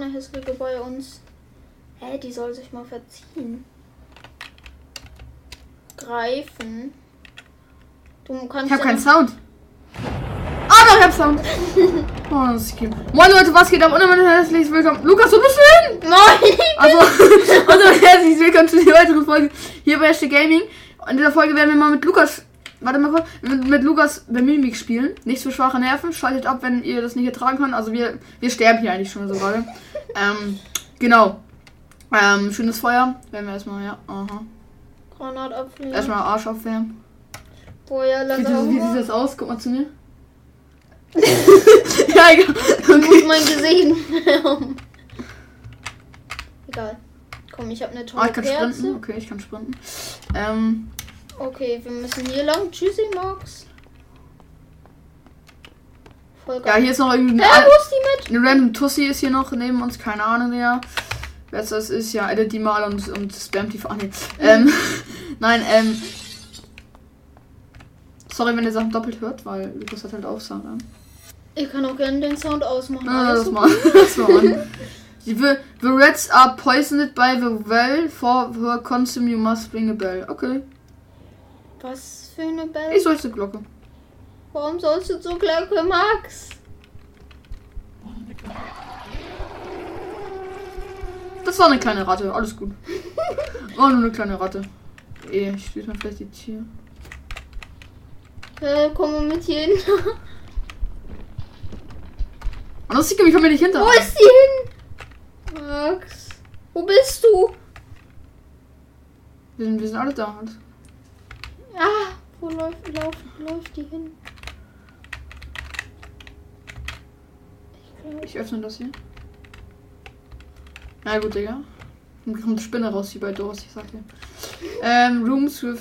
eine hässliche bei uns. Hä, die soll sich mal verziehen. Greifen. Du kannst Ich habe ja keinen Sound. Ah, doch, ich hab Sound. Oh, das ist cute. Moin Leute, was geht ab? Und damit herzlich willkommen. Lukas, wo bist du hin? Moin! Also, also herzlich willkommen zu der weiteren Folge hier bei Hashtag Gaming. Und in dieser Folge werden wir mal mit Lukas, warte mal kurz, mit, mit Lukas der Mimik spielen. Nichts für schwache Nerven. Schaltet ab, wenn ihr das nicht ertragen könnt. Also wir, wir sterben hier eigentlich schon so gerade. Ähm, genau. Ähm, schönes Feuer. Werden wir erstmal, ja. Aha. Granat abfliegen. Erstmal Arsch ja, Wie, lass wie, wie sieht das aus? Guck mal zu mir. ja, egal. Ich muss Okay. mein Gesicht. Egal. Komm, ich habe eine Ah, tolle ich kann Kerze. sprinten. Okay, ich kann sprinten. Ähm, Okay, wir müssen hier lang. Tschüssi, Max. Voll ja, hier ist noch irgendwie eine, wo ist die mit? eine random Tussi ist hier noch neben uns. Keine Ahnung, ja. Wer das ist, ja, edit die mal und, und spammt die vor. Ah, nee. Ähm, nein, ähm. Sorry, wenn ihr Sachen doppelt hört, weil Lukas hat halt auch an. Ich kann auch gerne den Sound ausmachen. Ah, Alles das mal. Das mal an. The, the rats are poisoned by the well. For her consume you must ring a bell. Okay. Was für eine Bell? Ich sollte Glocke. Warum sollst du so Glocke, Max? Das war eine kleine Ratte, alles gut. War nur eine kleine Ratte. Eh, ich spiele mal vielleicht die Tier. Äh, komm mal mit hier hin. Und das sieht mich kommt mir nicht hinter. Wo ist die hin? Max. Wo bist du? Wir sind, wir sind alle da. Ah, wo läuft, läuft, läuft die hin? Ich öffne das hier. Na gut, Digga. Dann kommt Spinne raus, wie bei Doors, ich sag dir. Ähm, Rooms with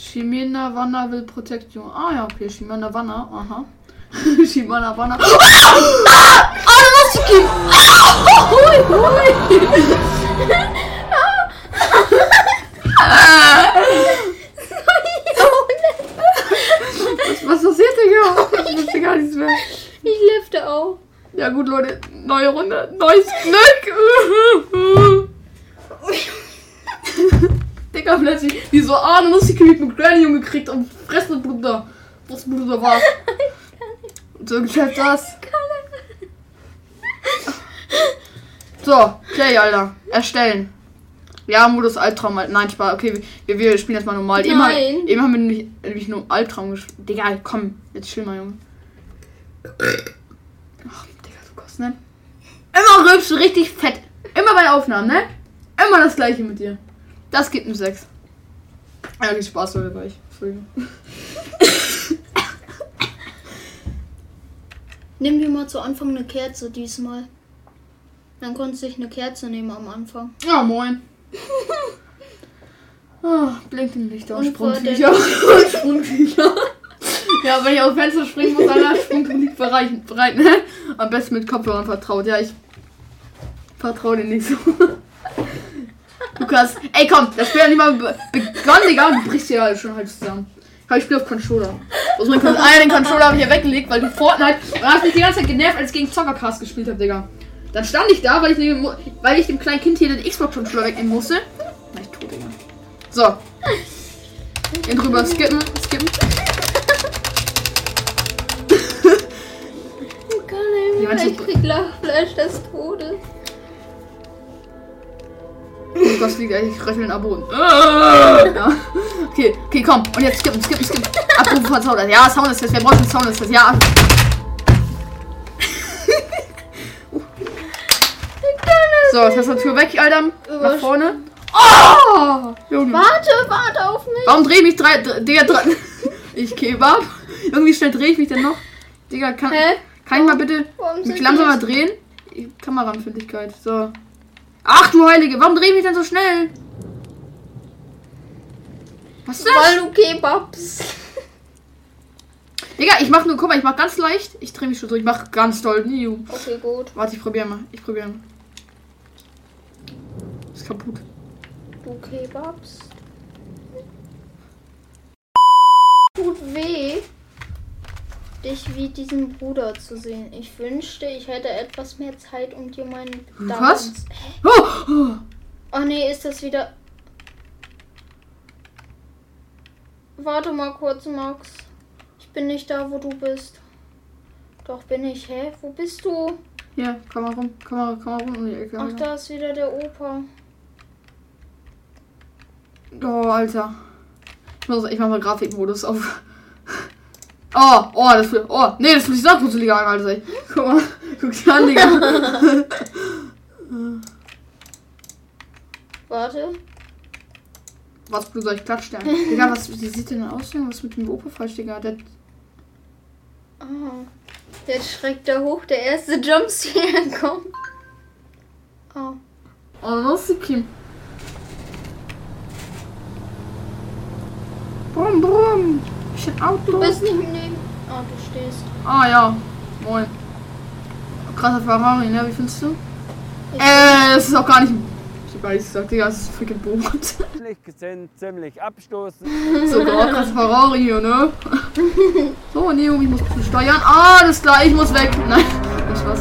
Shimena Wanna will protect you. Ah ja, okay, Shimena Wanna, aha. Shimena Wanna. Ah! Ah, da muss ich gehen! Ah! Hui, hui! Was, was passiert, Digga? Ich wusste gar nichts mehr. ich lifte auch. Ja gut, Leute, neue Runde, neues Glück. Digga, plötzlich, wie so, ah, die Creep mit Granny Junge gekriegt und fressen, Bruder. Was Bruder war. So geschafft das. So, okay, Alter. Erstellen. Ja, Modus Albtraum. halt. Nein, Spaß. Okay, wir, wir spielen jetzt mal normal. Eben, Nein. eben haben wir nämlich, nämlich nur Albtraum gespielt. Digga, komm. Jetzt chill mal, Junge. Ach, Digga, du kost, ne? Rülpst du richtig fett. Immer bei Aufnahmen, ne? Immer das gleiche mit dir. Das gibt ein 6. Ja, Spaß Leute, bei euch. Entschuldigung. Nimm dir mal zu Anfang eine Kerze diesmal. Dann konntest du dich eine Kerze nehmen am Anfang. Ja, moin. Oh, blinkende Lichter und. Und Sprungviecher. Ja, wenn ich aus dem Fenster springen muss, dann Sprungviecher bereit, bereit, ne? Am besten mit Kopfhörern vertraut. Ja, ich vertraue dir nicht so. Lukas, ey komm, das Spiel hat nicht mal be- begonnen, Digga, und du brichst hier halt schon halb zusammen. Aber ich spiele auf Controller. Also mein Con ah, den Controller habe ich ja weggelegt, weil du Fortnite. Und dann hast mich die ganze Zeit genervt, als ich gegen Zockercast gespielt habe, Digga. Dann stand ich da, weil ich, dem- weil ich dem kleinen Kind hier den Xbox-Controller wegnehmen musste. Na, ich tot, Digga. So. Hier drüber skippen, skippen. Ich krieg Lachfleisch des Todes. Lukas liegt eigentlich röchelnd am Boden. Ja. Okay, okay, komm. Und jetzt skippen, skippen, skippen. Abrufen von Sound. Ja, Sound ist das. Wer braucht einen Sound ist das? Ja. So, Tastatur weg, Alter. Nach vorne. Oh! Junge. Warte, warte auf mich. Warum drehe ich mich drei, dr- Digga, drei, ich Kebab? Irgendwie schnell drehe ich mich denn noch? Digga, kann, Hä? kann ich mal bitte mich langsamer drehen? Kameraempfindlichkeit, so. Ach du Heilige, warum drehe ich mich denn so schnell? Was ist das? Weil du Kebabs. Digga, ich mach nur, guck mal, ich mach ganz leicht. Ich drehe mich schon so, ich mach ganz doll. Okay, gut. Warte, ich probiere mal. Ich probiere mal. Ist kaputt. Du Kebabs. Dich wie diesen Bruder zu sehen. Ich wünschte, ich hätte etwas mehr Zeit, um dir meinen Was? Bedauerns- Hä? Oh, oh. Oh nee, ist das wieder. Warte mal kurz, Max. Ich bin nicht da, wo du bist. Doch bin ich. Hä? Wo bist du? Hier, komm mal rum, komm mal, komm mal rum um die Ecke. Ach, da ist wieder der Opa. Oh, Alter. Ich, muss, ich mach mal Grafikmodus auf. Oh, oh, das fühlt. Oh, nee, das fühlt sich noch gruseliger an, Alter. Guck mal, guck dich an, Digga. Warte. Was, du soll ich klatschen? Digga, was wie sieht denn aus? Was ist mit dem Opa falsch, Digga? Der, Ah. Jetzt schreckt er hoch, der erste Jumpscare kommt. Oh. oh, los, Kim. Brumm, brumm. Ich hab Auto. Du bist nicht neben. Ah, du stehst. Ah, ja. Moin. Krasser Ferrari, ne? Wie findest du? Ich- Äh, es ist auch gar nicht. Ich weiß, ich sag, Digga, es ist freaking Boot. Gesehen ziemlich abstoßend. Sogar krasser Ferrari hier, ne? So, Neo, ich muss ein bisschen steuern. Ah, alles klar, ich muss weg. Nein, das Spaß.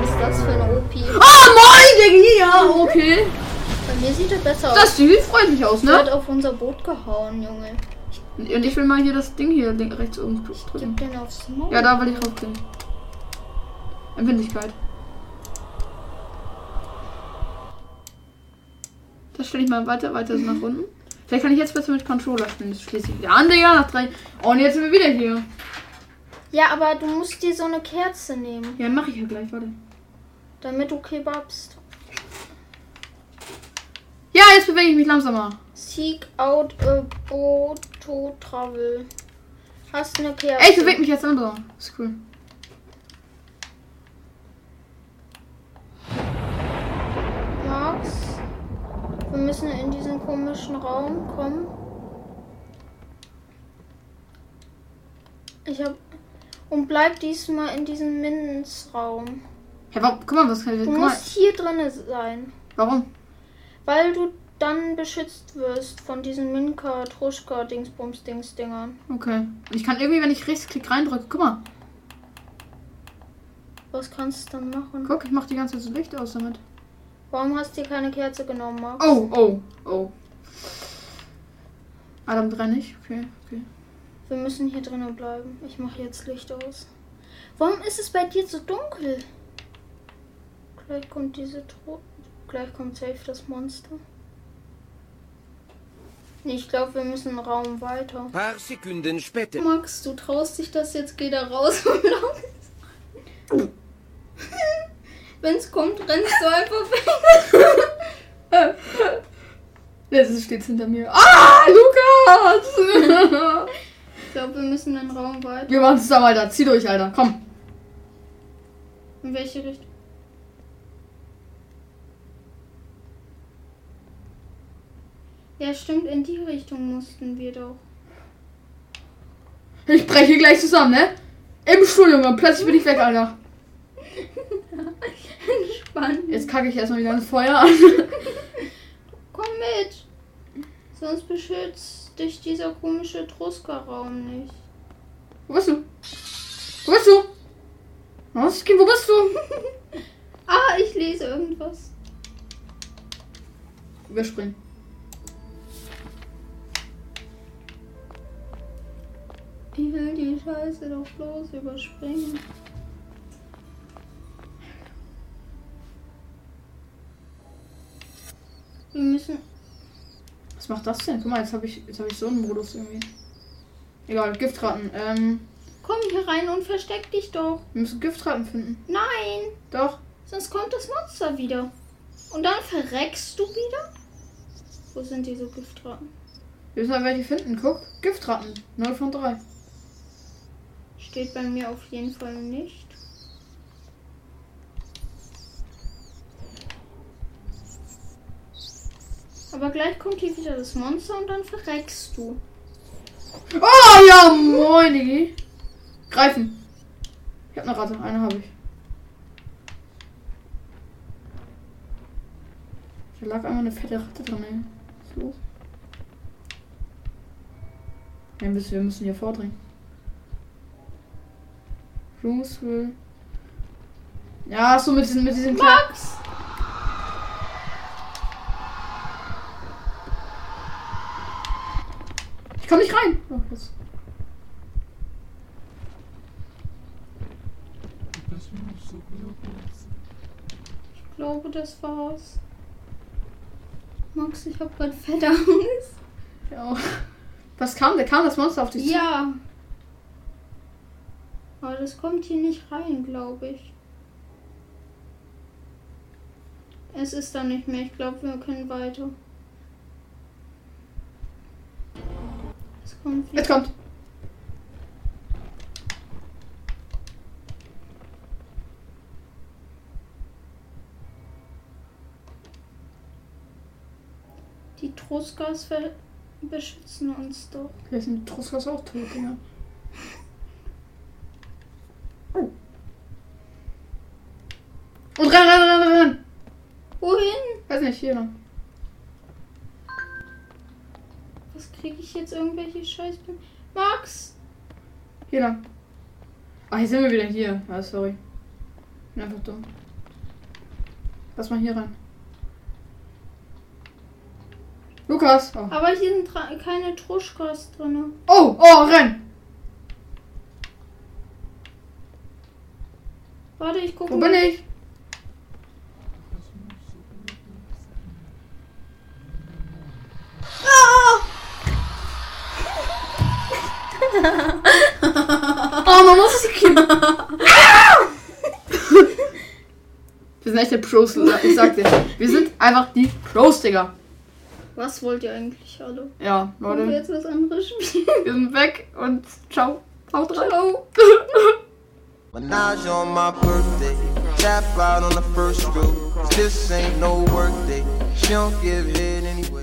Was ist das für ein OP? Ah, moin, Digga, ja, okay. Bei mir sieht er besser aus. Das sieht freundlich aus, Der hat ne? auf unser Boot gehauen, Junge. Und ich will mal hier das Ding hier rechts oben drücken. Ja, da will ich raufklicken. Empfindlichkeit. Das stelle ich mal weiter, weiter so nach unten. Vielleicht kann ich jetzt besser mit Controller spielen. Das schließe ich wieder an, Digga, nach drei. Oh, und jetzt sind wir wieder hier. Ja, aber du musst dir so eine Kerze nehmen, Ja, mache ich ja gleich, warte. damit du kebabst. Ja, jetzt bewege ich mich langsamer. Seek out a boat to travel. Hast eine Kerze. Ey, ich bewege mich jetzt langsamer. Ist cool. Max, wir müssen in diesen komischen Raum kommen. Ich hab. Und bleib diesmal in diesem Mindensraum. Ja, warum, guck mal, was kann ich. Du Guck mal. musst hier drinne sein. Warum? Weil du dann beschützt wirst von diesen Minka, Truschka, Dingsbums, Dingsdingern. Okay. Und ich kann irgendwie, wenn ich Rechtsklick reindrücke, guck mal. Was kannst du dann machen? Guck, ich mach die ganze Zeit so Licht aus damit. Warum hast du dir keine Kerze genommen, Max? Oh, oh, oh. Adam drei nicht? Okay, okay. Wir müssen hier drinnen bleiben. Ich mache jetzt Licht aus. Warum ist es bei dir so dunkel? Gleich kommt diese Tro Gleich kommt safe das Monster. Ich glaube, wir müssen einen Raum weiter. Paar Sekunden später. Max, du traust dich das jetzt, geh da raus und lauf. Wenn's kommt, rennst du einfach weg. Jetzt steht's hinter mir. Ah, Lukas! Ich glaube, wir müssen einen Raum weiter. Wir machen es zusammen, Alter. Zieh durch, Alter. Komm. In welche Richtung? Ja, stimmt, in die Richtung mussten wir doch. Ich breche gleich zusammen, ne? Im Stuhl, Junge. Plötzlich bin ich weg, Alter. Spannend. Jetzt kacke ich erstmal wieder ins Feuer an. Komm mit. Sonst beschützt dich dieser komische Truska-Raum nicht. Wo bist du? Wo bist du? Was? Wo bist du? Ah, ich lese irgendwas. Überspringen. Ich will die Scheiße doch bloß überspringen. Wir müssen. Was macht das denn? Guck mal, jetzt habe ich, jetzt hab ich so einen Modus irgendwie. Egal, Giftraten. Ähm, Komm hier rein und versteck dich doch. wir müssen Giftraten finden. Nein, Doch. sonst kommt das Monster wieder. Und dann verreckst du wieder? Wo sind diese Giftraten? Wir müssen aber welche finden. Guck. Giftraten. 0 von 3. Steht bei mir auf jeden Fall nicht. Aber gleich kommt hier wieder das Monster und dann verreckst du. Oh ja, moin, Digi. Greifen. Ich habe eine Ratte. Eine habe ich. Da lag einmal eine fette Ratte drin, ey. Was ist los? Ja, wir müssen hier vordringen. Cruiseville. Ja, so mit diesen, mit kleinen. Max! Ich komm nicht rein. Oh, jetzt. Ich glaube, das war's. Max, ich hab grad fette Angst. Ja. Was kam? Da kam das Monster auf dich zu. Ja. Aber das kommt hier nicht rein, glaube ich. Es ist da nicht mehr. Ich glaube, wir können weiter. Es kommt wieder. Jetzt kommt. Die Trostgas ver- beschützen uns doch. Vielleicht sind die Trostgas auch tot, Digga. Und renn, renn, renn, renn. Wohin? Weiß nicht, hier lang. Was kriege ich jetzt irgendwelche Scheiß? Max! Hier lang. Ah, hier sind wir wieder hier. Ah, sorry. Bin einfach dumm. Lass mal hier rein. Lukas. Oh, Aber hier sind keine Truschkas drin. oh, oh renn. Warte, ich gucke Wo bin ich? Wir sind echt die Pros, ich sag dir. Wir sind einfach die Pros, Digga. Was wollt ihr eigentlich alle? Ja, Wollen wir Leute. jetzt was anderes spielen? Wir sind weg und ciao. Haut rein. Ciao. Menage on my birthday. Tap out on the first stroke. This ain't no work day. She don't give head anyway.